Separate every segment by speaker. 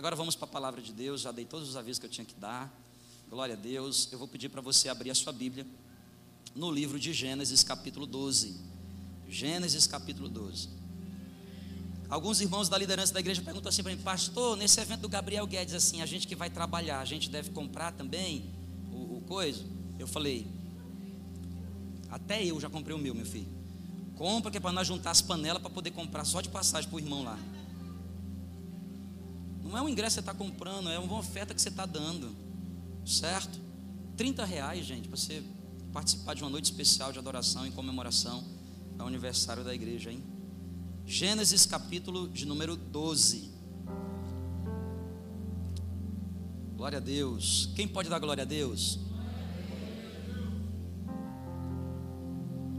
Speaker 1: Agora vamos para a palavra de Deus. Já dei todos os avisos que eu tinha que dar. Glória a Deus. Eu vou pedir para você abrir a sua Bíblia no livro de Gênesis, capítulo 12. Gênesis, capítulo 12. Alguns irmãos da liderança da igreja perguntam assim para mim, pastor, nesse evento do Gabriel Guedes, assim, a gente que vai trabalhar, a gente deve comprar também o, o coisa? Eu falei, até eu já comprei o meu, meu filho. Compra que é para nós juntar as panelas para poder comprar só de passagem para o irmão lá. Não é um ingresso que você está comprando, é uma oferta que você está dando. Certo? 30 reais, gente, para você participar de uma noite especial de adoração em comemoração ao aniversário da igreja, hein? Gênesis capítulo de número 12. Glória a Deus. Quem pode dar glória a Deus?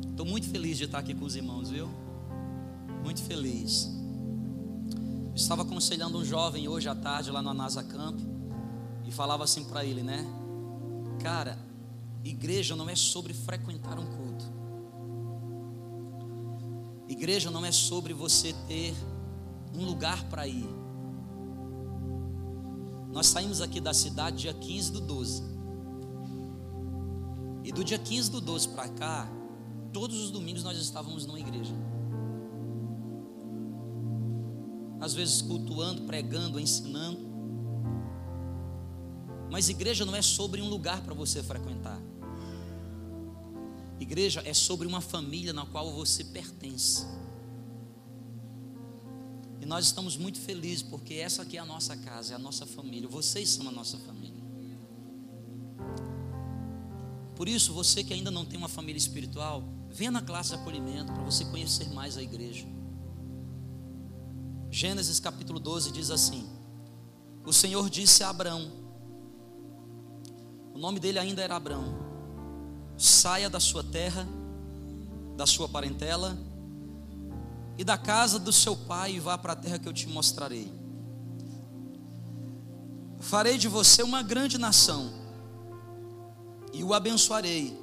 Speaker 1: Estou muito feliz de estar aqui com os irmãos, viu? Muito feliz. Estava aconselhando um jovem hoje à tarde lá no Anasa Camp e falava assim para ele, né? Cara, igreja não é sobre frequentar um culto. Igreja não é sobre você ter um lugar para ir. Nós saímos aqui da cidade dia 15 do 12. E do dia 15 do 12 para cá, todos os domingos nós estávamos numa igreja. Às vezes cultuando, pregando, ensinando. Mas igreja não é sobre um lugar para você frequentar. Igreja é sobre uma família na qual você pertence. E nós estamos muito felizes porque essa aqui é a nossa casa, é a nossa família. Vocês são a nossa família. Por isso, você que ainda não tem uma família espiritual, venha na classe de acolhimento para você conhecer mais a igreja. Gênesis capítulo 12 diz assim: O Senhor disse a Abraão, o nome dele ainda era Abraão: saia da sua terra, da sua parentela e da casa do seu pai e vá para a terra que eu te mostrarei. Farei de você uma grande nação e o abençoarei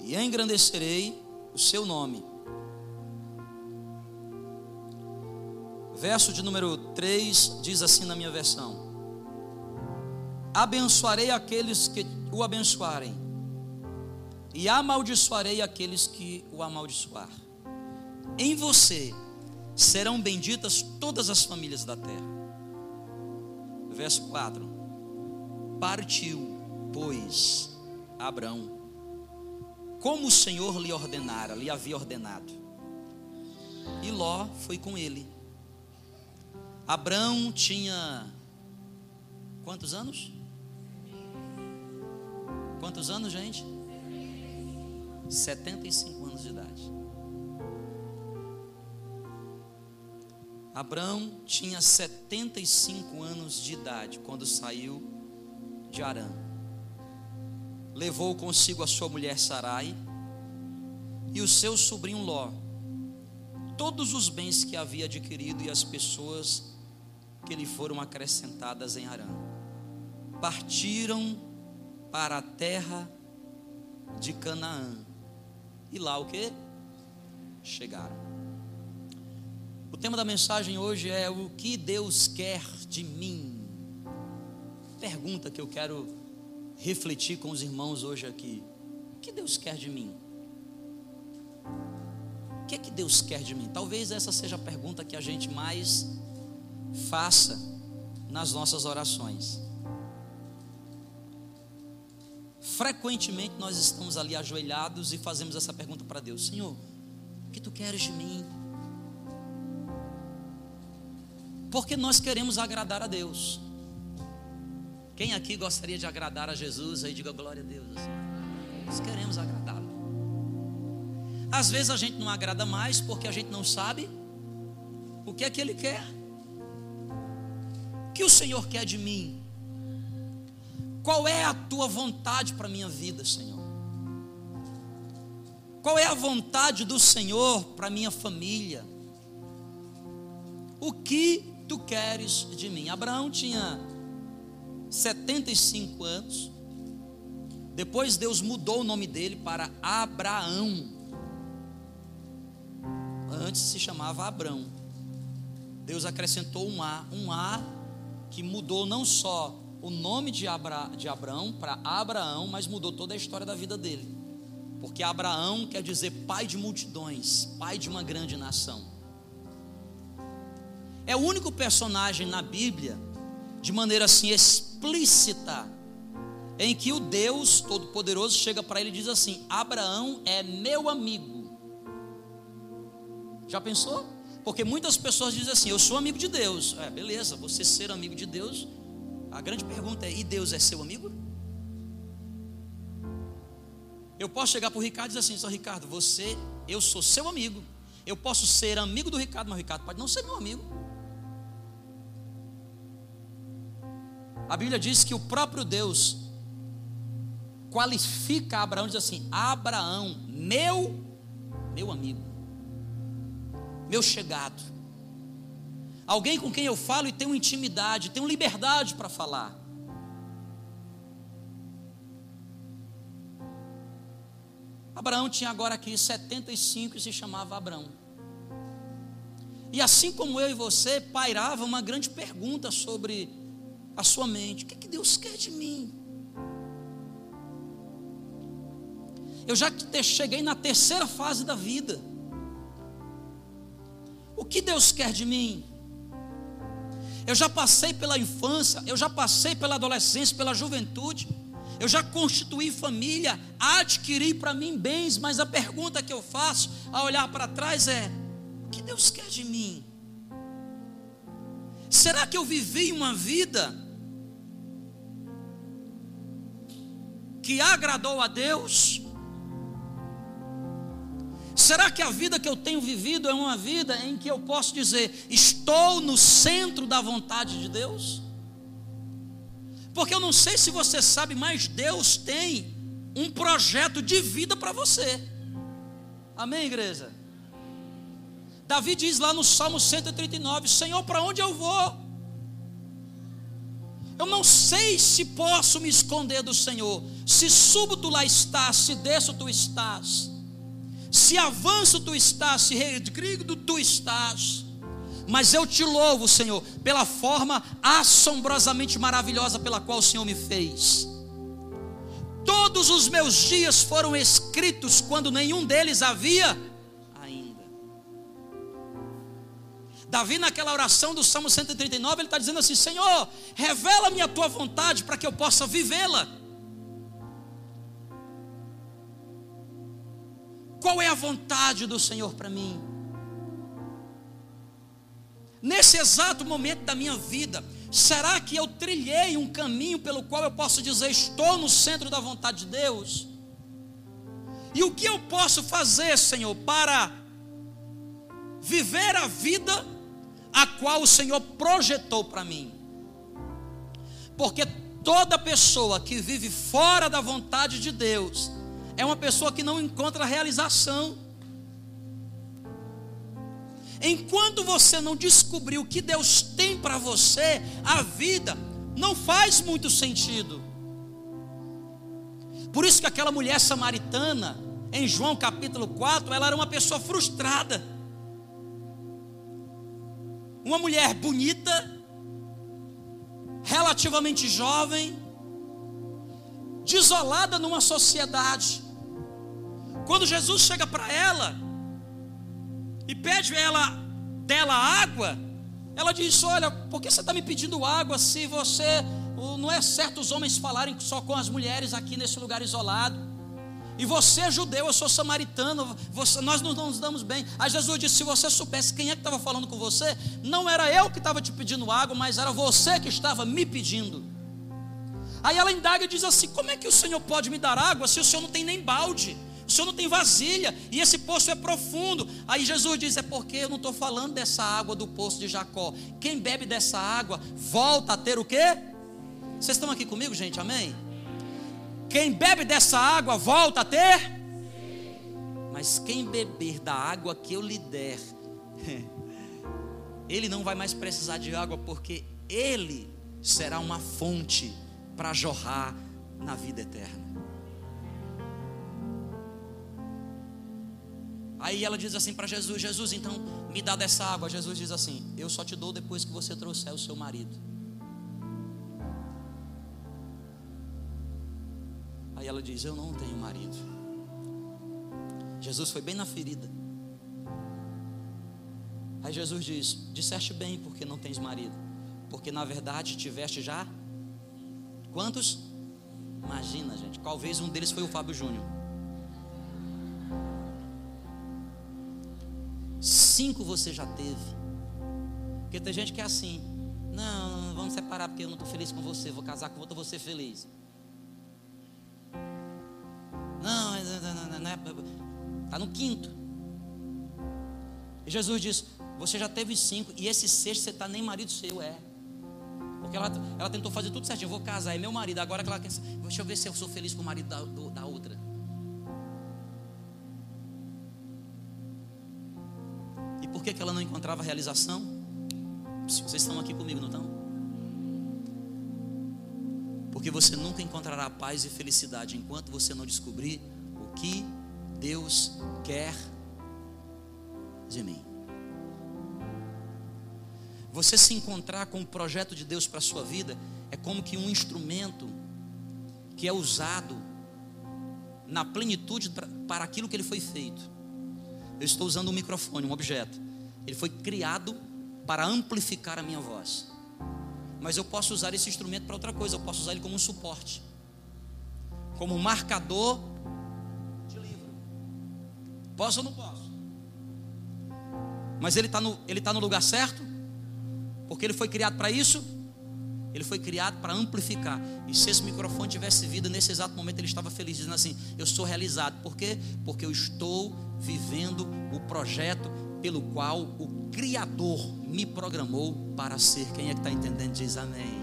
Speaker 1: e engrandecerei o seu nome Verso de número 3 diz assim na minha versão: Abençoarei aqueles que o abençoarem, e amaldiçoarei aqueles que o amaldiçoar. Em você serão benditas todas as famílias da terra. Verso 4: Partiu, pois, Abraão, como o Senhor lhe ordenara, lhe havia ordenado. E Ló foi com ele. Abraão tinha quantos anos? Quantos anos, gente? 75 anos de idade. Abraão tinha 75 anos de idade quando saiu de Arã. Levou consigo a sua mulher Sarai e o seu sobrinho Ló, todos os bens que havia adquirido e as pessoas que lhe foram acrescentadas em Arã. Partiram para a terra de Canaã. E lá o que? Chegaram. O tema da mensagem hoje é o que Deus quer de mim. Pergunta que eu quero refletir com os irmãos hoje aqui. O que Deus quer de mim? O que é que Deus quer de mim? Talvez essa seja a pergunta que a gente mais faça nas nossas orações. Frequentemente nós estamos ali ajoelhados e fazemos essa pergunta para Deus: Senhor, o que tu queres de mim? Porque nós queremos agradar a Deus. Quem aqui gostaria de agradar a Jesus? Aí diga glória a Deus. Nós queremos agradá-lo. Às vezes a gente não agrada mais porque a gente não sabe o que é que Ele quer que o Senhor quer de mim? Qual é a tua vontade para a minha vida, Senhor? Qual é a vontade do Senhor para a minha família? O que tu queres de mim? Abraão tinha 75 anos. Depois Deus mudou o nome dele para Abraão. Antes se chamava Abrão. Deus acrescentou um A, um A que mudou não só o nome de, Abra, de Abraão para Abraão, mas mudou toda a história da vida dele. Porque Abraão quer dizer pai de multidões, pai de uma grande nação. É o único personagem na Bíblia, de maneira assim explícita, em que o Deus Todo-Poderoso chega para ele e diz assim: Abraão é meu amigo. Já pensou? Porque muitas pessoas dizem assim: Eu sou amigo de Deus. É, beleza, você ser amigo de Deus. A grande pergunta é: E Deus é seu amigo? Eu posso chegar para o Ricardo e dizer assim: Só Ricardo, você, eu sou seu amigo. Eu posso ser amigo do Ricardo, mas o Ricardo pode não ser meu amigo. A Bíblia diz que o próprio Deus qualifica Abraão diz assim: Abraão, meu, meu amigo meu chegado, alguém com quem eu falo e tenho intimidade, tenho liberdade para falar. Abraão tinha agora aqui 75 e se chamava Abraão. E assim como eu e você, pairava uma grande pergunta sobre a sua mente: o que, é que Deus quer de mim? Eu já cheguei na terceira fase da vida. O que Deus quer de mim? Eu já passei pela infância, eu já passei pela adolescência, pela juventude, eu já constituí família, adquiri para mim bens, mas a pergunta que eu faço ao olhar para trás é: o que Deus quer de mim? Será que eu vivi uma vida que agradou a Deus? Será que a vida que eu tenho vivido é uma vida em que eu posso dizer, estou no centro da vontade de Deus? Porque eu não sei se você sabe, mas Deus tem um projeto de vida para você. Amém, igreja? Davi diz lá no Salmo 139: Senhor, para onde eu vou? Eu não sei se posso me esconder do Senhor. Se subo, tu lá estás, se desço, tu estás se avanço tu estás, se regrido tu estás. Mas eu te louvo, Senhor, pela forma assombrosamente maravilhosa pela qual o Senhor me fez. Todos os meus dias foram escritos quando nenhum deles havia ainda. Davi, naquela oração do Salmo 139, ele está dizendo assim: Senhor, revela-me a tua vontade para que eu possa vivê-la. Qual é a vontade do Senhor para mim? Nesse exato momento da minha vida, será que eu trilhei um caminho pelo qual eu posso dizer estou no centro da vontade de Deus? E o que eu posso fazer, Senhor, para viver a vida a qual o Senhor projetou para mim? Porque toda pessoa que vive fora da vontade de Deus, é uma pessoa que não encontra realização. Enquanto você não descobrir o que Deus tem para você, a vida não faz muito sentido. Por isso que aquela mulher samaritana, em João capítulo 4, ela era uma pessoa frustrada. Uma mulher bonita, relativamente jovem, desolada numa sociedade. Quando Jesus chega para ela e pede ela dela água, ela diz: Olha, por que você está me pedindo água se você não é certo os homens falarem só com as mulheres aqui nesse lugar isolado? E você é judeu, eu sou samaritano, você, nós não nos damos bem. Aí Jesus disse: se você soubesse quem é que estava falando com você, não era eu que estava te pedindo água, mas era você que estava me pedindo. Aí ela indaga e diz assim: como é que o Senhor pode me dar água se o Senhor não tem nem balde? Senhor não tem vasilha e esse poço é profundo. Aí Jesus diz: É porque eu não estou falando dessa água do poço de Jacó. Quem bebe dessa água volta a ter o quê? Vocês estão aqui comigo, gente? Amém? Quem bebe dessa água volta a ter? Mas quem beber da água que eu lhe der, ele não vai mais precisar de água, porque ele será uma fonte para jorrar na vida eterna. Aí ela diz assim para Jesus: Jesus, então me dá dessa água. Jesus diz assim: Eu só te dou depois que você trouxer o seu marido. Aí ela diz: Eu não tenho marido. Jesus foi bem na ferida. Aí Jesus diz: Disseste bem porque não tens marido. Porque na verdade tiveste já. Quantos? Imagina, gente. Talvez um deles foi o Fábio Júnior. Cinco você já teve. Porque tem gente que é assim. Não, não vamos separar porque eu não estou feliz com você. Vou casar com outra, vou ser feliz. Não, está no quinto. E Jesus diz: Você já teve cinco, e esse sexto você está nem marido seu, é. Porque ela, ela tentou fazer tudo certinho. Vou casar, é meu marido. Agora que ela quer. Deixa eu ver se eu sou feliz com o marido da, do, da outra. Que, ela não encontrava realização? Vocês estão aqui comigo, não estão? Porque você nunca encontrará paz e felicidade enquanto você não descobrir o que Deus quer de mim. Você se encontrar com o projeto de Deus para a sua vida é como que um instrumento que é usado na plenitude para aquilo que ele foi feito. Eu estou usando um microfone, um objeto. Ele foi criado para amplificar a minha voz. Mas eu posso usar esse instrumento para outra coisa, eu posso usar ele como um suporte, como um marcador de livro. Posso ou não posso? Mas ele está no, ele tá no lugar certo? Porque ele foi criado para isso? Ele foi criado para amplificar. E se esse microfone tivesse vida, nesse exato momento ele estava feliz, dizendo assim: Eu sou realizado. Por quê? Porque eu estou vivendo o projeto pelo qual o Criador me programou para ser. Quem é que está entendendo? Diz amém.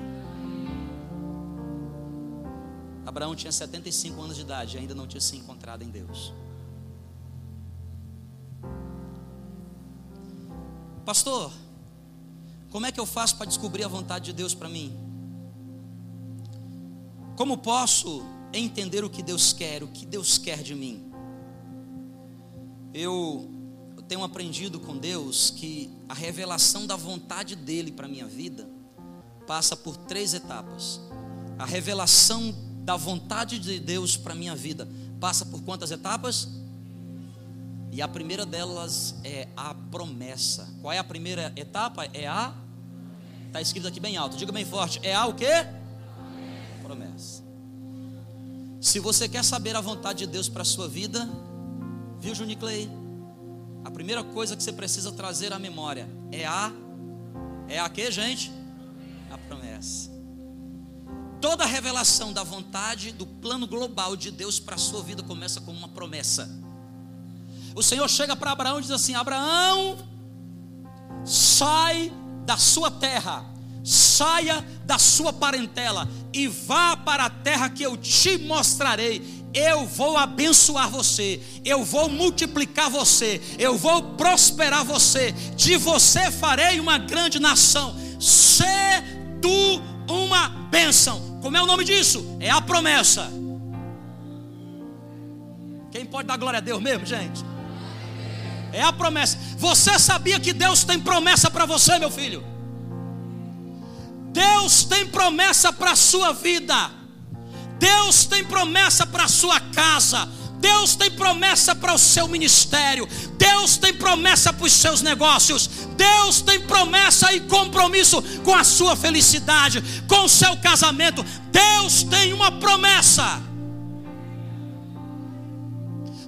Speaker 1: Abraão tinha 75 anos de idade e ainda não tinha se encontrado em Deus. Pastor, como é que eu faço para descobrir a vontade de Deus para mim? Como posso entender o que Deus quer, o que Deus quer de mim? Eu, tenho aprendido com Deus que a revelação da vontade dele para minha vida passa por três etapas. A revelação da vontade de Deus para minha vida passa por quantas etapas? E a primeira delas é a promessa. Qual é a primeira etapa? É a Está escrito aqui bem alto. Diga bem forte. É a o quê? Promessa. Se você quer saber a vontade de Deus para a sua vida, viu, Juniclei? A primeira coisa que você precisa trazer à memória é a é a que, gente? A promessa. Toda a revelação da vontade, do plano global de Deus para a sua vida começa com uma promessa. O Senhor chega para Abraão e diz assim: Abraão, sai da sua terra, saia da sua parentela e vá para a terra que eu te mostrarei. Eu vou abençoar você, eu vou multiplicar você, eu vou prosperar você, de você farei uma grande nação. Sê tu uma bênção. Como é o nome disso? É a promessa. Quem pode dar glória a Deus mesmo, gente? É a promessa. Você sabia que Deus tem promessa para você, meu filho? Deus tem promessa para a sua vida. Deus tem promessa para a sua casa. Deus tem promessa para o seu ministério. Deus tem promessa para os seus negócios. Deus tem promessa e compromisso com a sua felicidade, com o seu casamento. Deus tem uma promessa.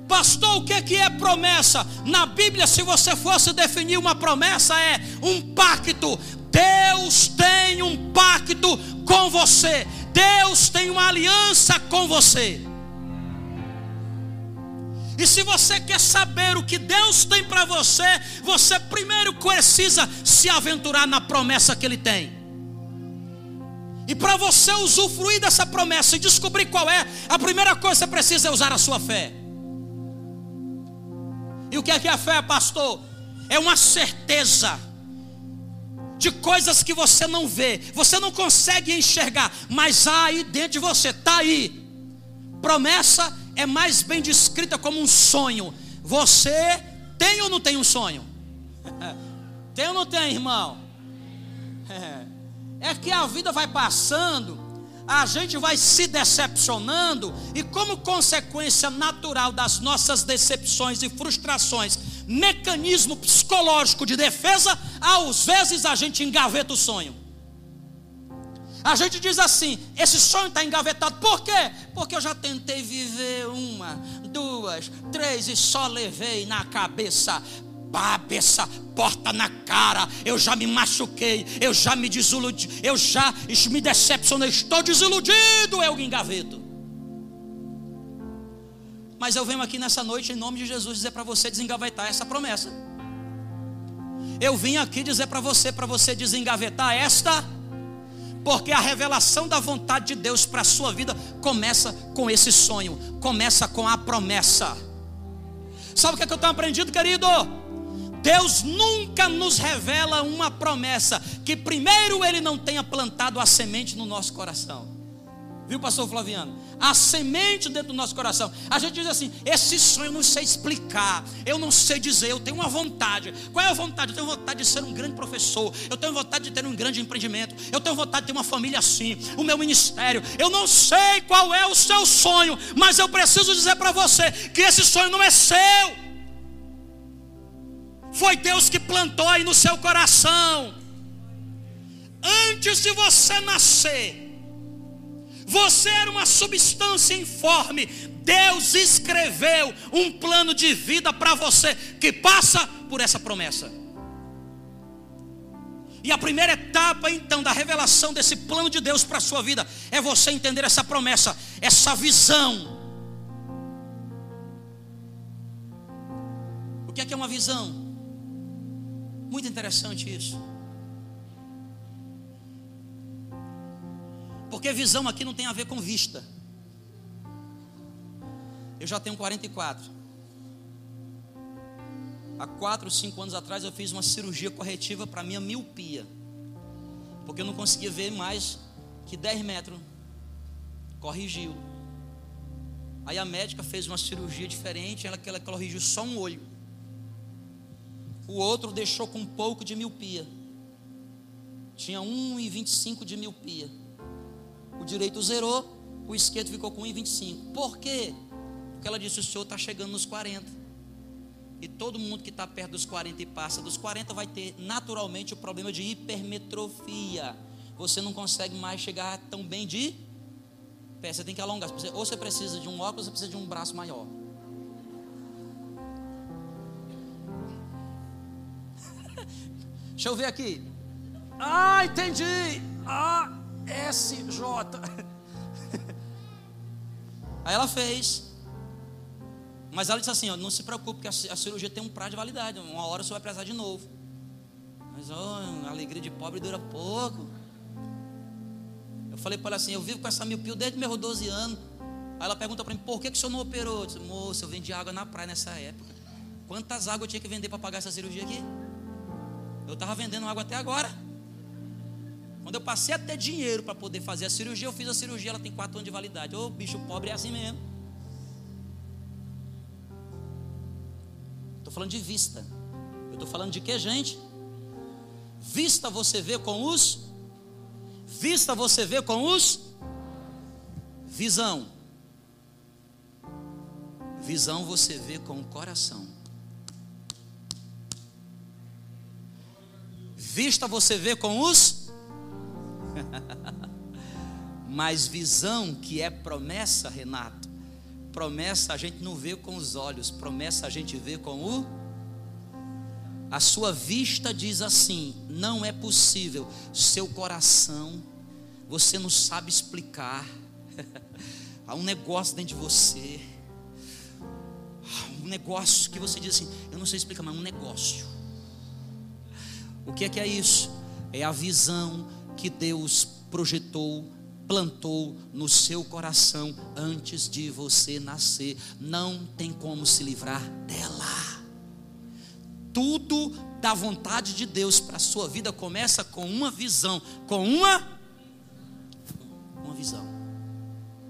Speaker 1: Pastor, o que é promessa? Na Bíblia, se você fosse definir uma promessa, é um pacto. Deus tem um pacto com você. Deus tem uma aliança com você. E se você quer saber o que Deus tem para você, você primeiro precisa se aventurar na promessa que Ele tem. E para você usufruir dessa promessa e descobrir qual é, a primeira coisa que você precisa é usar a sua fé. E o que é que é a fé, pastor? É uma certeza de coisas que você não vê, você não consegue enxergar, mas há aí dentro de você, está aí. Promessa é mais bem descrita como um sonho. Você tem ou não tem um sonho? tem ou não tem, irmão? É que a vida vai passando, a gente vai se decepcionando e, como consequência natural das nossas decepções e frustrações, mecanismo psicológico de defesa, às vezes a gente engaveta o sonho. A gente diz assim: esse sonho está engavetado, por quê? Porque eu já tentei viver uma, duas, três e só levei na cabeça cabeça, porta na cara, eu já me machuquei, eu já me desiludi, eu já me decepcionei, estou desiludido, eu engaveto. Mas eu venho aqui nessa noite, em nome de Jesus, dizer para você desengavetar essa promessa. Eu vim aqui dizer para você, para você desengavetar esta, porque a revelação da vontade de Deus para a sua vida começa com esse sonho, começa com a promessa. Sabe o que, é que eu tenho aprendido, querido? Deus nunca nos revela uma promessa que primeiro Ele não tenha plantado a semente no nosso coração. Viu, pastor Flaviano? A semente dentro do nosso coração. A gente diz assim: esse sonho eu não sei explicar, eu não sei dizer, eu tenho uma vontade. Qual é a vontade? Eu tenho vontade de ser um grande professor, eu tenho vontade de ter um grande empreendimento, eu tenho vontade de ter uma família assim, o meu ministério. Eu não sei qual é o seu sonho, mas eu preciso dizer para você que esse sonho não é seu. Foi Deus que plantou aí no seu coração. Antes de você nascer, você era uma substância informe. Deus escreveu um plano de vida para você que passa por essa promessa. E a primeira etapa então da revelação desse plano de Deus para a sua vida é você entender essa promessa, essa visão. O que é, que é uma visão? Muito interessante isso. Porque visão aqui não tem a ver com vista. Eu já tenho 44. Há 4, 5 anos atrás eu fiz uma cirurgia corretiva para minha miopia. Porque eu não conseguia ver mais que 10 metros. Corrigiu. Aí a médica fez uma cirurgia diferente, ela, ela corrigiu só um olho. O outro deixou com um pouco de miopia. Tinha 1,25 de miopia. O direito zerou, o esquerdo ficou com 1,25. Por quê? Porque ela disse: o senhor está chegando nos 40. E todo mundo que está perto dos 40 e passa dos 40 vai ter naturalmente o problema de hipermetrofia. Você não consegue mais chegar tão bem de pé. Você tem que alongar. Ou você precisa de um óculos, ou você precisa de um braço maior. Deixa eu ver aqui. Ah, entendi. A S J. Aí ela fez. Mas ela disse assim: ó, não se preocupe, que a cirurgia tem um prazo de validade. Uma hora você vai precisar de novo. Mas oh, a alegria de pobre dura pouco. Eu falei para ela assim: eu vivo com essa miopia desde meus 12 anos. Aí ela pergunta para mim: por que, que o senhor não operou? Eu disse: moça, eu vendi água na praia nessa época. Quantas águas eu tinha que vender para pagar essa cirurgia aqui? Eu estava vendendo água até agora. Quando eu passei a ter dinheiro para poder fazer a cirurgia, eu fiz a cirurgia, ela tem quatro anos de validade. Ô, bicho pobre é assim mesmo. Estou falando de vista. Eu estou falando de que, gente? Vista você vê com os. Vista você vê com os. Visão. Visão você vê com o coração. Vista você vê com os. Mas visão que é promessa, Renato. Promessa a gente não vê com os olhos, promessa a gente vê com o. A sua vista diz assim: não é possível. Seu coração, você não sabe explicar. Há um negócio dentro de você. Um negócio que você diz assim: eu não sei explicar, mas é um negócio. O que é que é isso? É a visão que Deus projetou, plantou no seu coração antes de você nascer. Não tem como se livrar dela. Tudo da vontade de Deus para a sua vida começa com uma visão, com uma uma visão.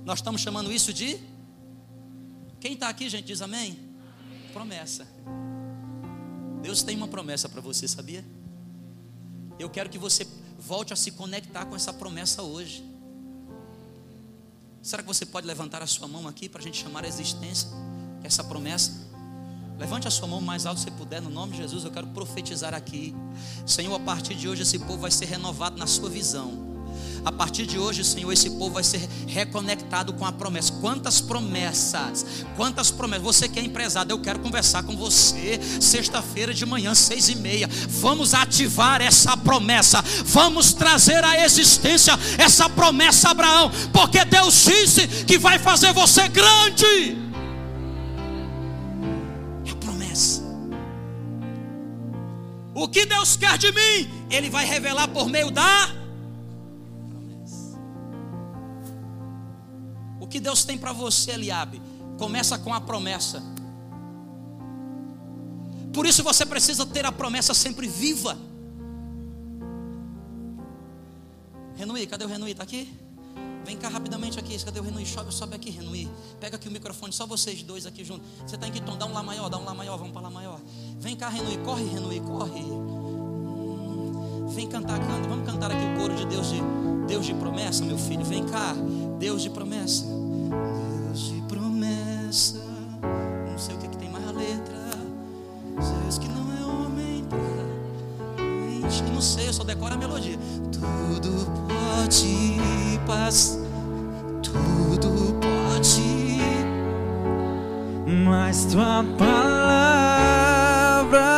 Speaker 1: Nós estamos chamando isso de quem está aqui, gente, diz amém? amém? Promessa. Deus tem uma promessa para você, sabia? Eu quero que você volte a se conectar com essa promessa hoje. Será que você pode levantar a sua mão aqui para a gente chamar a existência essa promessa? Levante a sua mão mais alto se puder, no nome de Jesus. Eu quero profetizar aqui, Senhor. A partir de hoje, esse povo vai ser renovado na sua visão. A partir de hoje, Senhor, esse povo vai ser reconectado com a promessa. Quantas promessas, quantas promessas. Você que é empresário, eu quero conversar com você sexta-feira de manhã, seis e meia. Vamos ativar essa promessa. Vamos trazer à existência essa promessa, Abraão, porque Deus disse que vai fazer você grande. O que Deus quer de mim, Ele vai revelar por meio da que Deus tem para você, Eliabe, começa com a promessa. Por isso você precisa ter a promessa sempre viva. Renui, cadê o Renui? Está aqui? Vem cá rapidamente aqui. Cadê o Renui? Sobe, sobe aqui, Renui. Pega aqui o microfone, só vocês dois aqui juntos. Você está em que tom? Dá um lá maior, dá um lá maior, vamos para lá maior. Vem cá, Renui, corre, Renui, corre. Vem cantar, canta. Vamos cantar aqui o coro de Deus de Deus de promessa, meu filho. Vem cá, Deus de promessa. Deus de promessa. Não sei o que, que tem mais a letra. Deus que não é homem pra mentir. Não sei, eu só decoro a melodia. Tudo pode passar. Tudo pode.
Speaker 2: Mas tua palavra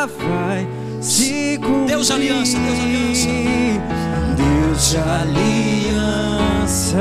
Speaker 2: vai se cumprir.
Speaker 1: Deus de aliança, Deus de aliança.
Speaker 2: Deus de aliança,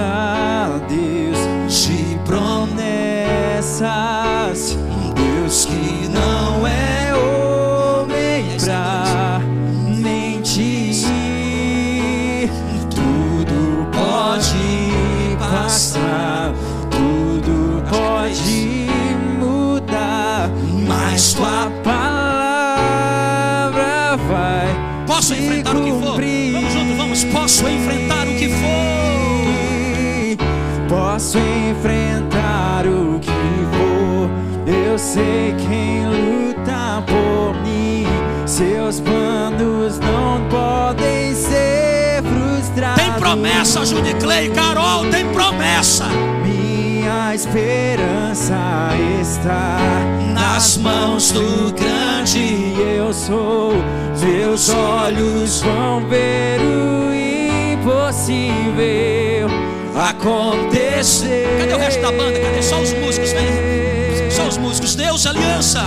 Speaker 2: sei quem luta por mim. Seus planos não podem ser frustrados.
Speaker 1: Tem promessa, Judy Clay, Carol, tem promessa.
Speaker 2: Minha esperança está
Speaker 1: Nas mãos do grande.
Speaker 2: eu sou. Meus olhos vão ver o impossível acontecer.
Speaker 1: Cadê o resto da banda? Cadê? Só os músicos, vem. Músicos. Deus de aliança.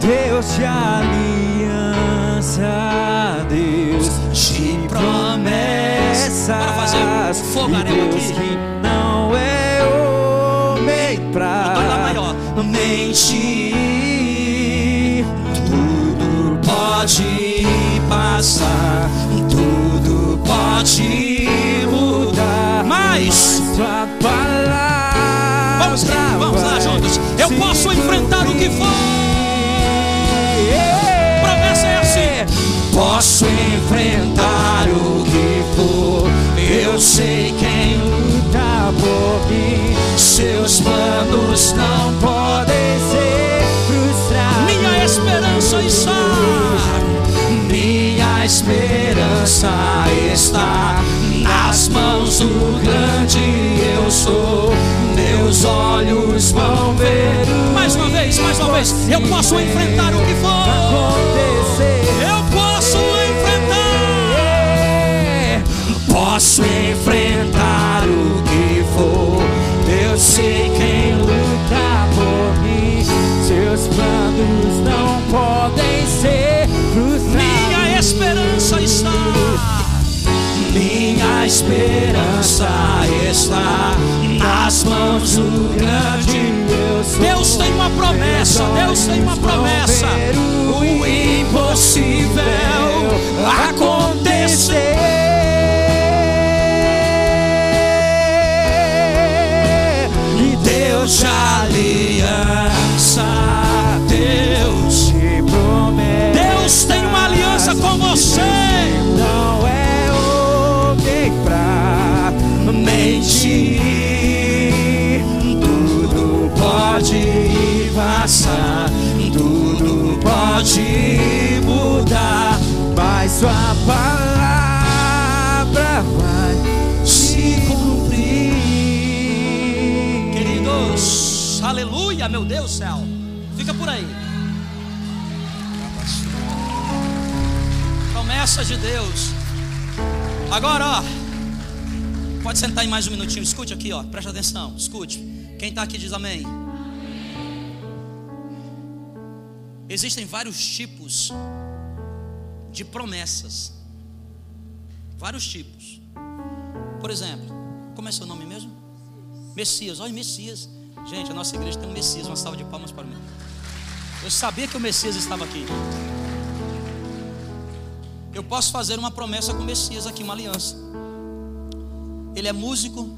Speaker 2: Deus de aliança, Deus de promessas.
Speaker 1: Bora fazer um fogaréu aqui.
Speaker 2: que não é homem pra mentir. Tudo pode passar, tudo pode mudar.
Speaker 1: Mas
Speaker 2: Tua palavra
Speaker 1: Eu posso enfrentar o que for. Promessa é assim.
Speaker 2: Posso enfrentar o que for. Eu sei quem luta por mim. Seus planos não podem ser frustrados.
Speaker 1: Minha esperança está.
Speaker 2: Minha esperança está nas mãos do grande eu sou. Meus olhos vão ver
Speaker 1: Mais uma vez, mais uma vez. Eu posso enfrentar o que for.
Speaker 2: acontecer.
Speaker 1: Eu posso enfrentar.
Speaker 2: Posso enfrentar o que for. Eu sei quem luta por mim. Seus planos não podem ser frustrados.
Speaker 1: Minha esperança está.
Speaker 2: Minha esperança está nas mãos do grande eu sou.
Speaker 1: Deus tem uma promessa. Deus tem uma promessa.
Speaker 2: O impossível acontecer. pode passar, tudo pode mudar, mas sua palavra vai se cumprir.
Speaker 1: Queridos, aleluia, meu Deus do céu. Fica por aí. Promessa de Deus. Agora, ó. Pode sentar em mais um minutinho. Escute aqui, ó. Preste atenção. Escute. Quem está aqui diz amém. Existem vários tipos de promessas. Vários tipos. Por exemplo, como é seu nome mesmo? Messias. Olha, Messias. Gente, a nossa igreja tem um Messias. Uma salva de palmas para mim. Eu sabia que o Messias estava aqui. Eu posso fazer uma promessa com o Messias aqui, uma aliança. Ele é músico,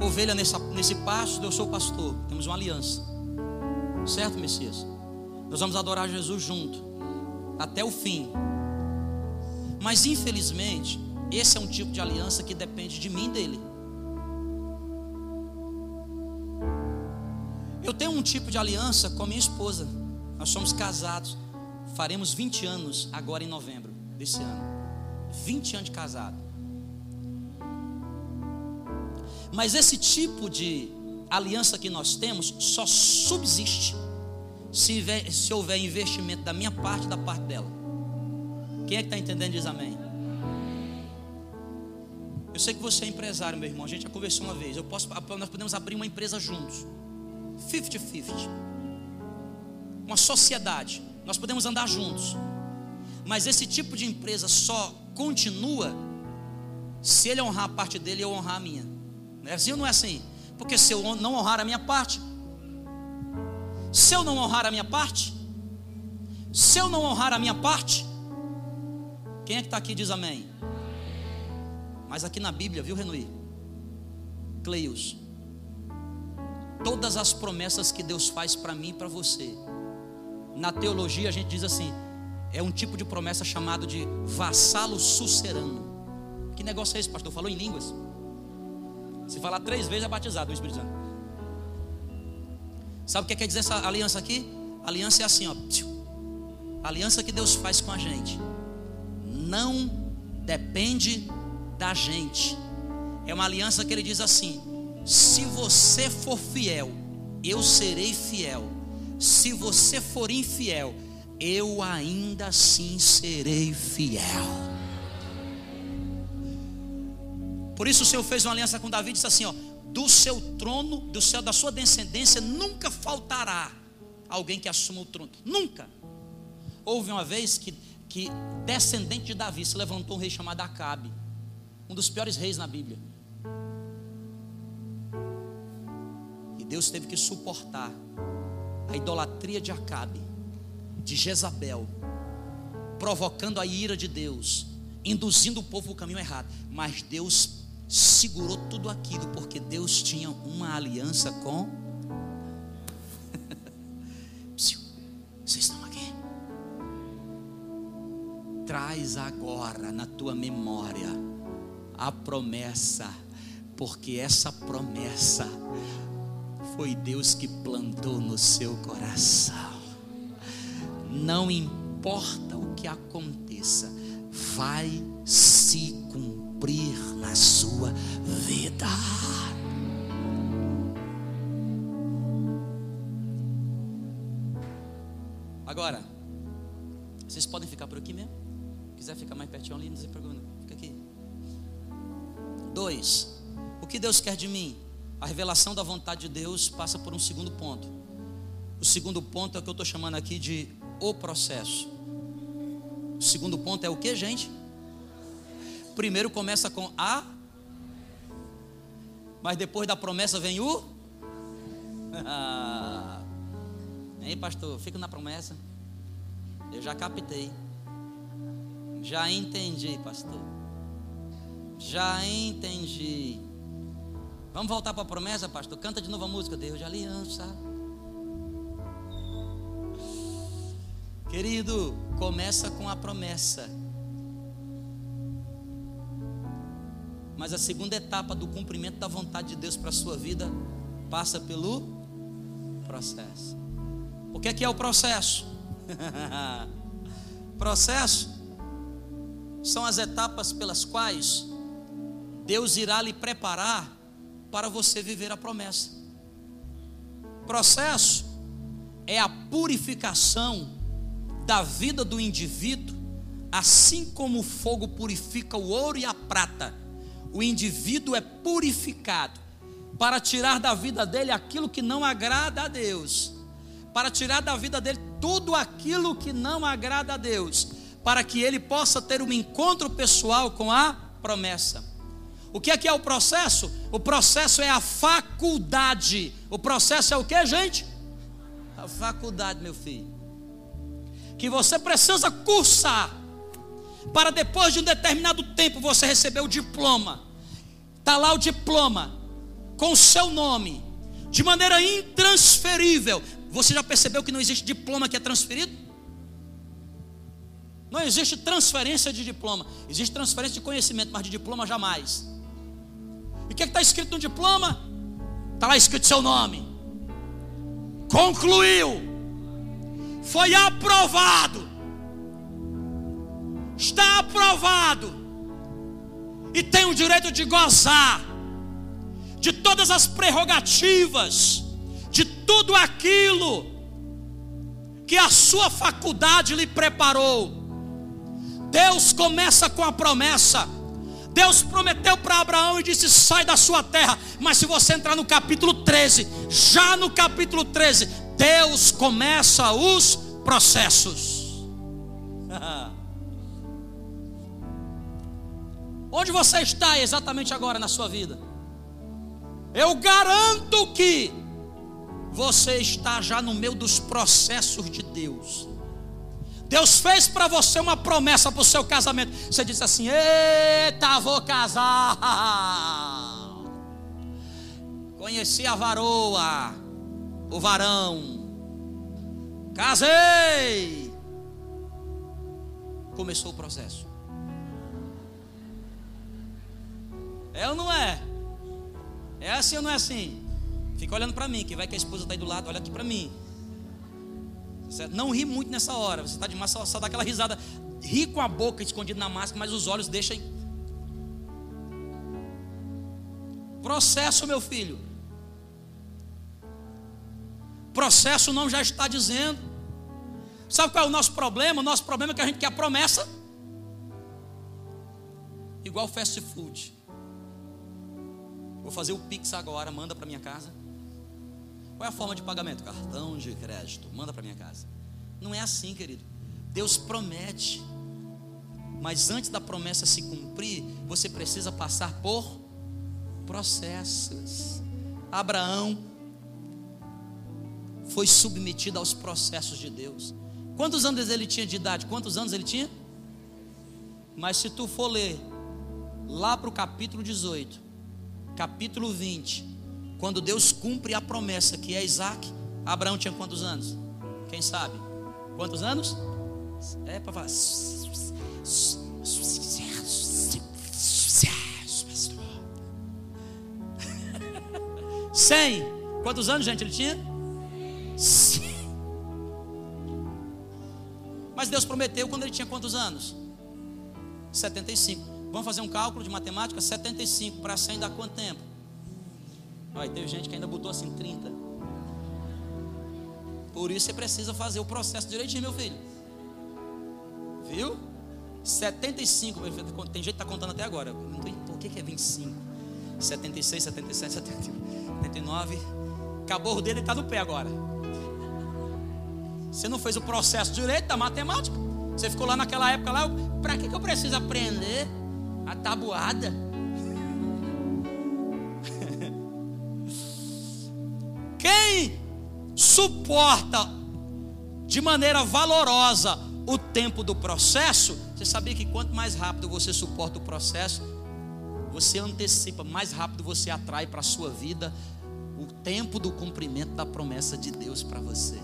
Speaker 1: ovelha nessa, nesse pasto, eu sou pastor. Temos uma aliança. Certo, Messias? Nós vamos adorar Jesus junto, até o fim. Mas infelizmente, esse é um tipo de aliança que depende de mim dele. Eu tenho um tipo de aliança com a minha esposa. Nós somos casados. Faremos 20 anos agora em novembro desse ano. 20 anos de casado. Mas esse tipo de aliança que nós temos só subsiste se, se houver investimento da minha parte da parte dela. Quem é que está entendendo? Diz amém. Eu sei que você é empresário, meu irmão. A gente já conversou uma vez. Eu posso, nós podemos abrir uma empresa juntos. 50-50. Uma sociedade. Nós podemos andar juntos. Mas esse tipo de empresa só continua se ele honrar a parte dele e eu honrar a minha. Não é assim ou não é assim? Porque se eu não honrar a minha parte, se eu não honrar a minha parte, se eu não honrar a minha parte, quem é que está aqui diz amém? Mas aqui na Bíblia, viu, Renui? Cleios, todas as promessas que Deus faz para mim e para você, na teologia a gente diz assim: é um tipo de promessa chamado de vassalo sucerano. Que negócio é esse, pastor? Falou em línguas. Se falar três vezes é batizado no Espírito Santo. Sabe o que quer dizer essa aliança aqui? Aliança é assim, ó. A aliança que Deus faz com a gente não depende da gente. É uma aliança que ele diz assim: se você for fiel, eu serei fiel. Se você for infiel, eu ainda assim serei fiel. Por isso o Senhor fez uma aliança com Davi e disse assim: ó, do seu trono, do céu, da sua descendência, nunca faltará alguém que assuma o trono. Nunca. Houve uma vez que, que descendente de Davi se levantou um rei chamado Acabe, um dos piores reis na Bíblia. E Deus teve que suportar a idolatria de Acabe de Jezabel, provocando a ira de Deus, induzindo o povo no caminho errado. Mas Deus segurou tudo aquilo, porque Deus tinha uma aliança com. Vocês estão aqui? Traz agora na tua memória a promessa, porque essa promessa foi Deus que plantou no seu coração não importa o que aconteça, vai se cumprir na sua vida. Agora, vocês podem ficar por aqui mesmo? quiser ficar mais pertinho ali, não se preocupe, fica aqui. Dois, o que Deus quer de mim? A revelação da vontade de Deus passa por um segundo ponto. O segundo ponto é o que eu estou chamando aqui de o processo. O segundo ponto é o que, gente? Primeiro começa com a, mas depois da promessa vem o. Ei, pastor, fica na promessa. Eu já captei. Já entendi, pastor. Já entendi. Vamos voltar para a promessa, pastor? Canta de novo a música, Deus de aliança. Querido, começa com a promessa. Mas a segunda etapa do cumprimento da vontade de Deus para a sua vida passa pelo processo. O que é que é o processo? processo são as etapas pelas quais Deus irá lhe preparar para você viver a promessa. Processo é a purificação da vida do indivíduo, assim como o fogo purifica o ouro e a prata. O indivíduo é purificado para tirar da vida dele aquilo que não agrada a Deus, para tirar da vida dele tudo aquilo que não agrada a Deus, para que ele possa ter um encontro pessoal com a promessa. O que é que é o processo? O processo é a faculdade. O processo é o que, gente? A faculdade, meu filho. Que você precisa cursar para depois de um determinado tempo você receber o diploma. Está lá o diploma com o seu nome, de maneira intransferível. Você já percebeu que não existe diploma que é transferido? Não existe transferência de diploma, existe transferência de conhecimento, mas de diploma jamais. E o que é está escrito no diploma? Está lá escrito seu nome. Concluiu. Foi aprovado. Está aprovado. E tem o direito de gozar de todas as prerrogativas, de tudo aquilo que a sua faculdade lhe preparou. Deus começa com a promessa. Deus prometeu para Abraão e disse: sai da sua terra. Mas se você entrar no capítulo 13, já no capítulo 13, Deus começa os processos. Onde você está exatamente agora na sua vida? Eu garanto que você está já no meio dos processos de Deus. Deus fez para você uma promessa para o seu casamento. Você disse assim: Eita, vou casar. Conheci a varoa, o varão. Casei. Começou o processo. É ou não é? É assim ou não é assim? Fica olhando para mim, que vai que a esposa está aí do lado, olha aqui para mim. Não ri muito nessa hora. Você está de massa, só dá aquela risada. Ri com a boca escondida na máscara, mas os olhos deixam. Processo, meu filho. Processo não já está dizendo. Sabe qual é o nosso problema? O nosso problema é que a gente quer a promessa. Igual fast food. Vou fazer o Pix agora, manda para minha casa. Qual é a forma de pagamento? Cartão de crédito, manda para minha casa. Não é assim, querido. Deus promete. Mas antes da promessa se cumprir, você precisa passar por processos. Abraão foi submetido aos processos de Deus. Quantos anos ele tinha de idade? Quantos anos ele tinha? Mas se tu for ler lá para o capítulo 18, capítulo 20, quando Deus cumpre a promessa que é Isaac, Abraão tinha quantos anos? Quem sabe? Quantos anos? É para falar. Cem. Quantos anos, gente, ele tinha? Cem. Mas Deus prometeu quando ele tinha quantos anos? 75. Vamos fazer um cálculo de matemática? 75 para 100 dá quanto tempo? Olha, teve gente que ainda botou assim 30. Por isso você precisa fazer o processo direitinho, meu filho. Viu? 75, tem gente que está contando até agora. Por que, que é 25? 76, 77, 79. Acabou o dedo e está no pé agora. Você não fez o processo direito da matemática. Você ficou lá naquela época lá. Para que, que eu preciso aprender? A tabuada. Quem suporta de maneira valorosa o tempo do processo, você sabia que quanto mais rápido você suporta o processo, você antecipa, mais rápido você atrai para a sua vida o tempo do cumprimento da promessa de Deus para você.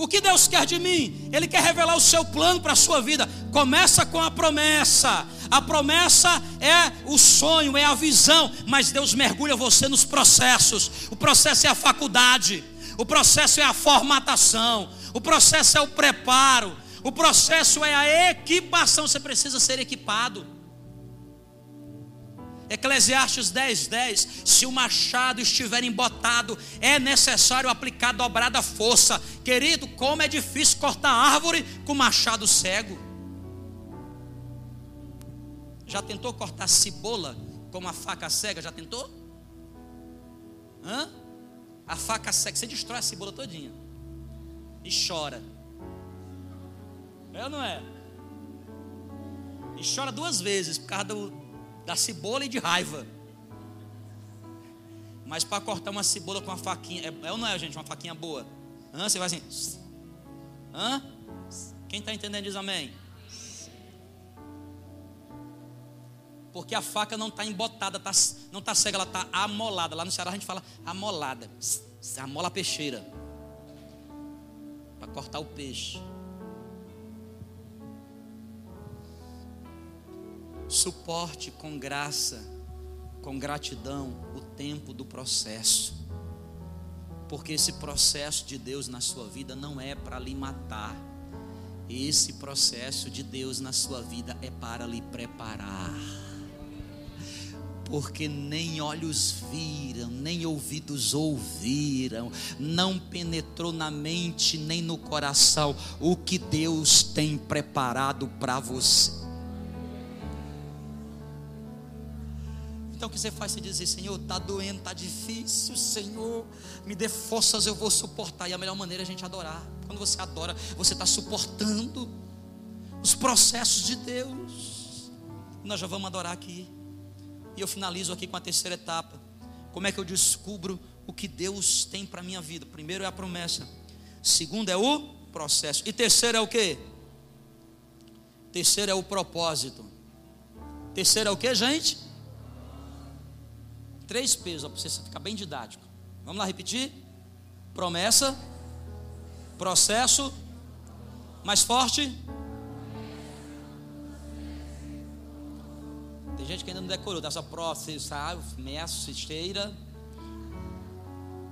Speaker 1: O que Deus quer de mim? Ele quer revelar o seu plano para a sua vida. Começa com a promessa. A promessa é o sonho, é a visão, mas Deus mergulha você nos processos. O processo é a faculdade, o processo é a formatação, o processo é o preparo, o processo é a equipação. Você precisa ser equipado. Eclesiastes 10, 10. Se o machado estiver embotado, é necessário aplicar dobrada força. Querido, como é difícil cortar árvore com machado cego. Já tentou cortar cebola com uma faca cega? Já tentou? Hã? A faca cega, você destrói a cebola todinha. E chora. É ou não é? E chora duas vezes por causa do, da cebola e de raiva. Mas para cortar uma cebola com uma faquinha, é, é ou não é, gente? Uma faquinha boa. Hã? Você vai assim. Hã? Quem está entendendo diz amém. Porque a faca não está embotada, tá, não está cega, ela está amolada. Lá no Ceará a gente fala amolada. Amola peixeira. Para cortar o peixe. Suporte com graça, com gratidão, o tempo do processo. Porque esse processo de Deus na sua vida não é para lhe matar. Esse processo de Deus na sua vida é para lhe preparar porque nem olhos viram, nem ouvidos ouviram, não penetrou na mente nem no coração o que Deus tem preparado para você. Então o que você faz? Você diz assim, Senhor, está doendo, está difícil, Senhor, me dê forças, eu vou suportar. E a melhor maneira é a gente adorar. Quando você adora, você está suportando os processos de Deus. Nós já vamos adorar aqui. E eu finalizo aqui com a terceira etapa. Como é que eu descubro o que Deus tem para a minha vida? Primeiro é a promessa. Segundo é o processo. E terceiro é o que? Terceiro é o propósito. Terceiro é o que, gente? Três pesos, para você ficar bem didático. Vamos lá repetir? Promessa, processo, mais forte. Tem gente que ainda não decorou, dá só processo, meço, esteira.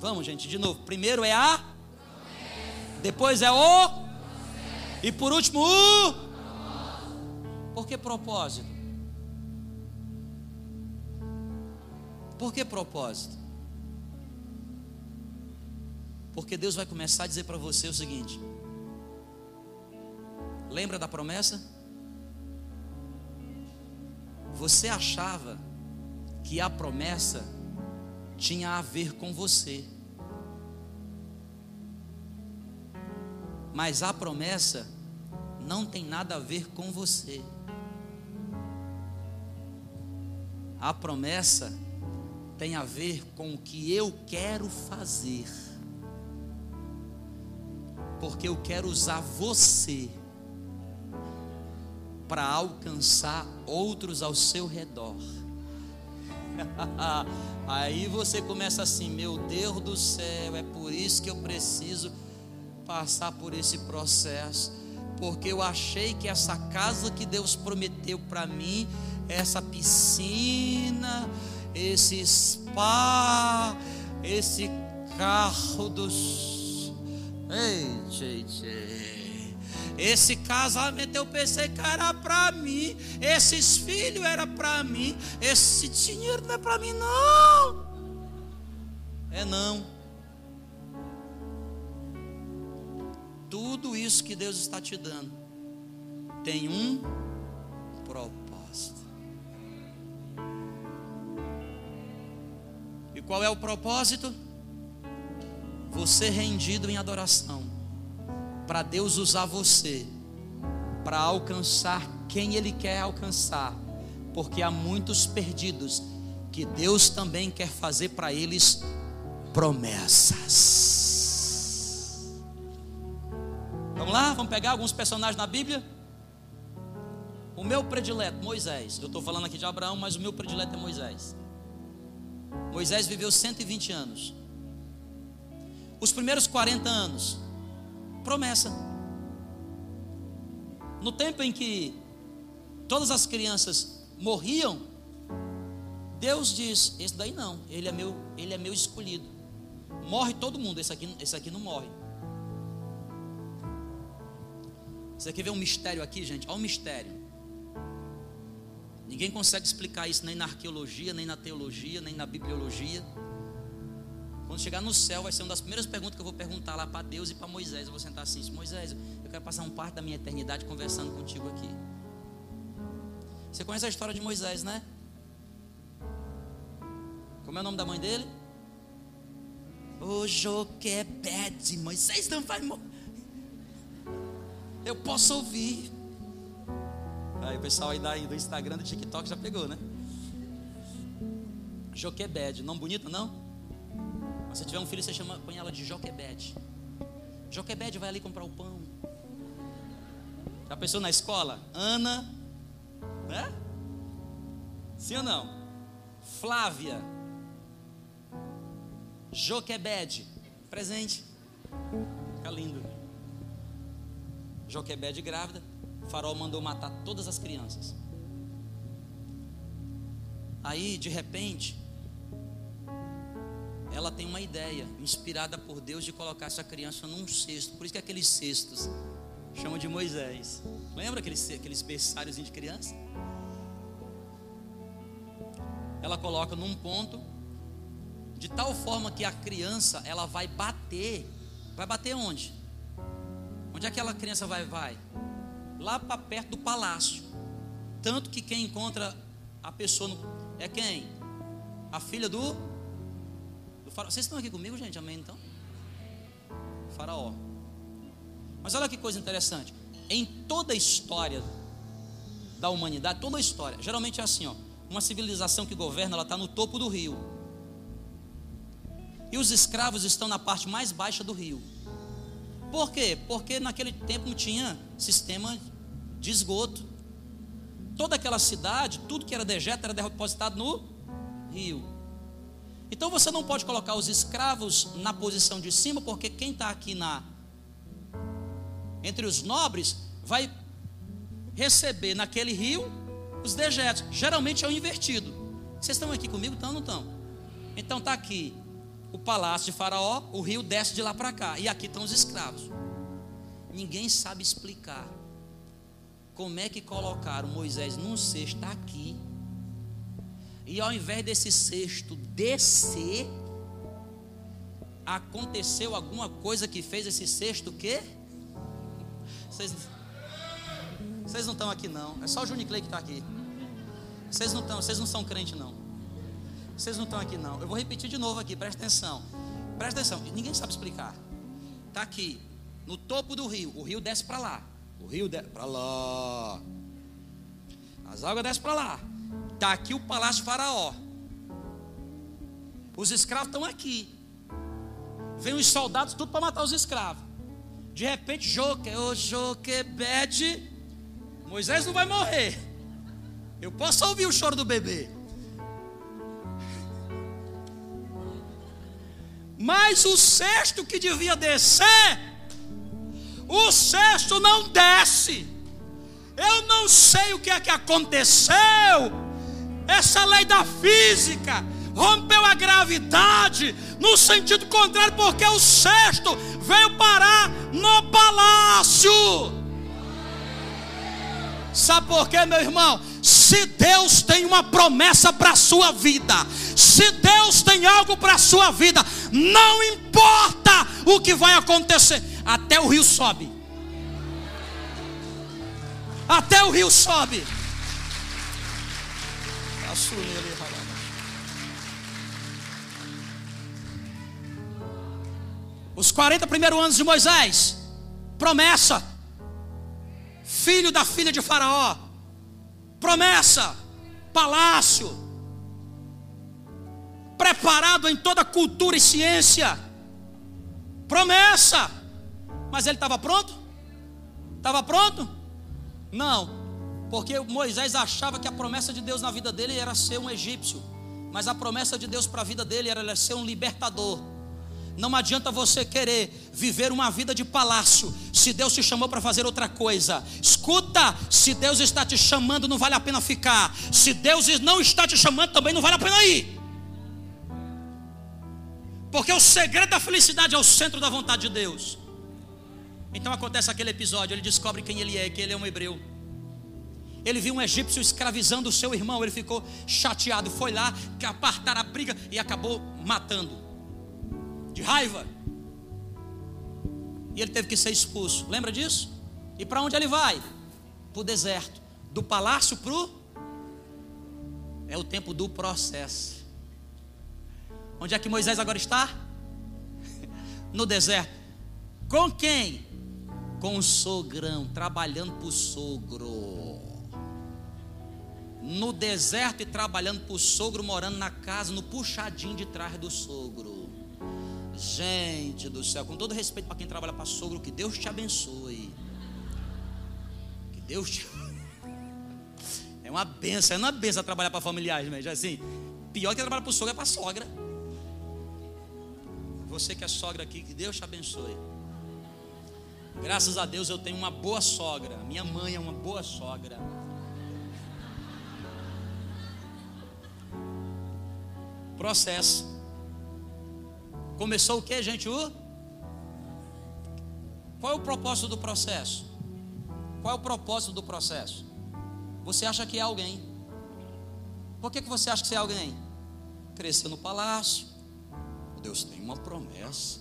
Speaker 1: Vamos, gente, de novo. Primeiro é a. Depois é o. E por último o. Por que propósito? Por que propósito? Porque Deus vai começar a dizer para você o seguinte: lembra da promessa? Você achava que a promessa tinha a ver com você, mas a promessa não tem nada a ver com você. A promessa tem a ver com o que eu quero fazer. Porque eu quero usar você para alcançar outros ao seu redor. Aí você começa assim: meu Deus do céu, é por isso que eu preciso passar por esse processo. Porque eu achei que essa casa que Deus prometeu para mim, essa piscina, esse spa, esse carro dos. Ei, gente. Esse casamento eu pensei que era para mim. Esses filhos era para mim. Esse dinheiro não é para mim, não. É não. Tudo isso que Deus está te dando tem um propósito. Qual é o propósito? Você rendido em adoração, para Deus usar você, para alcançar quem Ele quer alcançar, porque há muitos perdidos que Deus também quer fazer para eles promessas. Vamos lá, vamos pegar alguns personagens na Bíblia. O meu predileto, Moisés. Eu estou falando aqui de Abraão, mas o meu predileto é Moisés. Moisés viveu 120 anos. Os primeiros 40 anos, promessa. No tempo em que todas as crianças morriam, Deus diz: Esse daí não, ele é meu, ele é meu escolhido. Morre todo mundo, esse aqui, esse aqui não morre. Você quer ver um mistério aqui, gente? Olha um mistério. Ninguém consegue explicar isso nem na arqueologia, nem na teologia, nem na bibliologia. Quando chegar no céu, vai ser uma das primeiras perguntas que eu vou perguntar lá para Deus e para Moisés. Eu vou sentar assim: Moisés, eu quero passar um parte da minha eternidade conversando contigo aqui. Você conhece a história de Moisés, né? Como é o nome da mãe dele? O Joquebede. Moisés não vai morrer. Eu posso ouvir. Aí o pessoal aí do Instagram, do TikTok já pegou, né? Joquebede, nome bonito não? Se você tiver um filho, você chama, põe ela de Joquebede. Joquebede vai ali comprar o pão. Já pensou na escola? Ana, né? Sim ou não? Flávia. Joquebede. Presente. Fica lindo. Joquebede grávida. Farol mandou matar todas as crianças. Aí, de repente, ela tem uma ideia, inspirada por Deus, de colocar essa criança num cesto. Por isso que aqueles cestos chamam de Moisés. Lembra aqueles, aqueles berçários de criança? Ela coloca num ponto, de tal forma que a criança ela vai bater. Vai bater onde? Onde é que aquela criança vai? Vai lá para perto do palácio. Tanto que quem encontra a pessoa no, é quem? A filha do faraó. Vocês estão aqui comigo, gente? Amém então? Faraó. Mas olha que coisa interessante. Em toda a história da humanidade, toda a história, geralmente é assim, ó. Uma civilização que governa, ela está no topo do rio. E os escravos estão na parte mais baixa do rio. Por quê? Porque naquele tempo não tinha sistema de esgoto. Toda aquela cidade, tudo que era dejeto era depositado no rio. Então você não pode colocar os escravos na posição de cima, porque quem está aqui na entre os nobres vai receber naquele rio os dejetos. Geralmente é o invertido. Vocês estão aqui comigo? Então não estão? Então está aqui o palácio de Faraó, o rio desce de lá para cá, e aqui estão os escravos. Ninguém sabe explicar como é que colocaram Moisés num cesto aqui e ao invés desse cesto descer, aconteceu alguma coisa que fez esse cesto quê? Vocês, vocês não estão aqui não. É só o Juni Clay que está aqui. Vocês não estão, vocês não são crente não. Vocês não estão aqui não. Eu vou repetir de novo aqui, presta atenção. Presta atenção, ninguém sabe explicar. Está aqui, no topo do rio. O rio desce para lá. O rio desce para lá. As águas descem para lá. Está aqui o palácio faraó. Os escravos estão aqui. Vem os soldados tudo para matar os escravos. De repente, Joque, ô Joquebede, Moisés não vai morrer. Eu posso ouvir o choro do bebê. Mas o cesto que devia descer, o cesto não desce. Eu não sei o que é que aconteceu essa lei da física rompeu a gravidade no sentido contrário, porque o sexto veio parar no palácio. Sabe por quê, meu irmão? Se Deus tem uma promessa para a sua vida, se Deus tem algo para a sua vida, não importa o que vai acontecer, até o rio sobe. Até o rio sobe. Os 40 primeiros anos de Moisés, promessa. Filho da filha de Faraó, promessa, palácio, preparado em toda cultura e ciência, promessa. Mas ele estava pronto? Estava pronto? Não, porque Moisés achava que a promessa de Deus na vida dele era ser um egípcio, mas a promessa de Deus para a vida dele era ser um libertador. Não adianta você querer viver uma vida de palácio, se Deus te chamou para fazer outra coisa. Escuta, se Deus está te chamando, não vale a pena ficar. Se Deus não está te chamando, também não vale a pena ir. Porque o segredo da felicidade é o centro da vontade de Deus. Então acontece aquele episódio, ele descobre quem ele é, que ele é um hebreu. Ele viu um egípcio escravizando o seu irmão, ele ficou chateado, foi lá, apartar a briga e acabou matando. De raiva. E ele teve que ser expulso. Lembra disso? E para onde ele vai? Para o deserto. Do palácio para o. É o tempo do processo. Onde é que Moisés agora está? No deserto. Com quem? Com o sogrão, trabalhando para o sogro. No deserto e trabalhando para o sogro, morando na casa, no puxadinho de trás do sogro. Gente do céu, com todo respeito para quem trabalha para sogro, que Deus te abençoe. Que Deus te. É uma benção, é uma benção trabalhar para familiares, mas assim, pior que trabalhar para o sogro é para sogra. Você que é sogra aqui, que Deus te abençoe. Graças a Deus eu tenho uma boa sogra. Minha mãe é uma boa sogra. Processo. Começou o que, gente? O? Qual é o propósito do processo? Qual é o propósito do processo? Você acha que é alguém. Por que, que você acha que você é alguém? Cresceu no palácio. Deus tem uma promessa.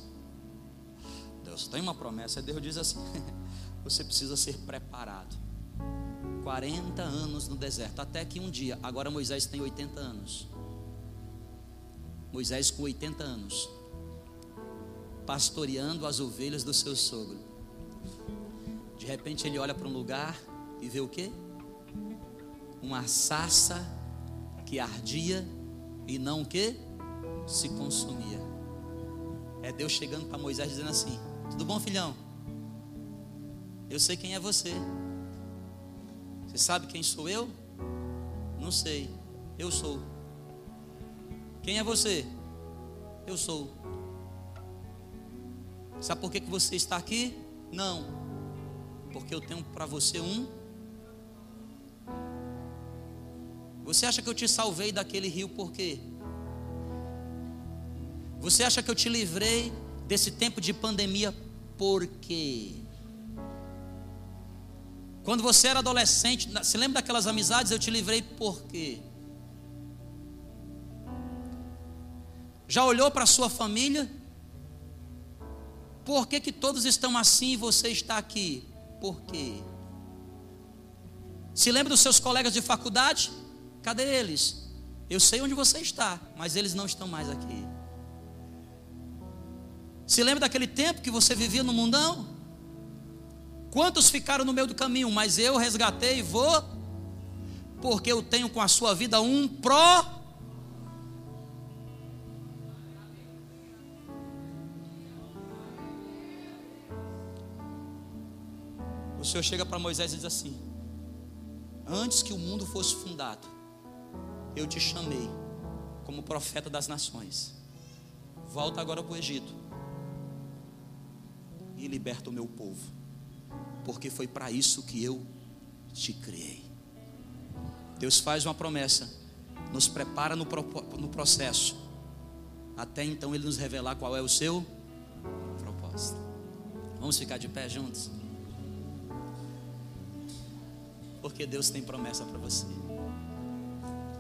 Speaker 1: Deus tem uma promessa. Deus diz assim: você precisa ser preparado. 40 anos no deserto, até que um dia, agora Moisés tem 80 anos. Moisés com 80 anos, pastoreando as ovelhas do seu sogro. De repente ele olha para um lugar e vê o que? Uma sassa que ardia e não o que? Se consumia. É Deus chegando para Moisés dizendo assim: Tudo bom, filhão? Eu sei quem é você. Você sabe quem sou eu? Não sei. Eu sou. Quem é você? Eu sou. Sabe por que, que você está aqui? Não. Porque eu tenho para você um. Você acha que eu te salvei daquele rio por quê? Você acha que eu te livrei desse tempo de pandemia por quê? Quando você era adolescente, se lembra daquelas amizades? Eu te livrei por quê? Já olhou para sua família? Por que, que todos estão assim e você está aqui? Por quê? Se lembra dos seus colegas de faculdade? Cadê eles? Eu sei onde você está, mas eles não estão mais aqui. Se lembra daquele tempo que você vivia no mundão? Quantos ficaram no meio do caminho? Mas eu resgatei e vou, porque eu tenho com a sua vida um pró Senhor chega para Moisés e diz assim: Antes que o mundo fosse fundado, eu te chamei como profeta das nações. Volta agora para o Egito e liberta o meu povo, porque foi para isso que eu te criei. Deus faz uma promessa, nos prepara no, no processo, até então Ele nos revelar qual é o seu propósito. Vamos ficar de pé juntos? Porque Deus tem promessa para você.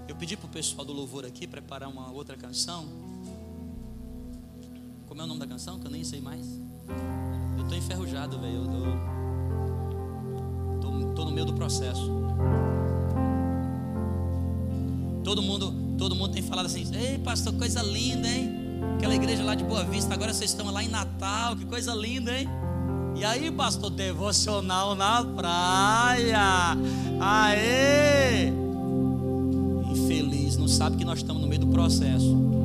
Speaker 1: Eu pedi para o pessoal do louvor aqui preparar uma outra canção. Como é o nome da canção? Que eu nem sei mais. Eu estou enferrujado, velho. Eu estou no meio do processo. Todo mundo, todo mundo tem falado assim: Ei, pastor, coisa linda, hein? Aquela igreja lá de Boa Vista, agora vocês estão lá em Natal, que coisa linda, hein? E aí, pastor, devocional na praia. Aê! Infeliz, não sabe que nós estamos no meio do processo.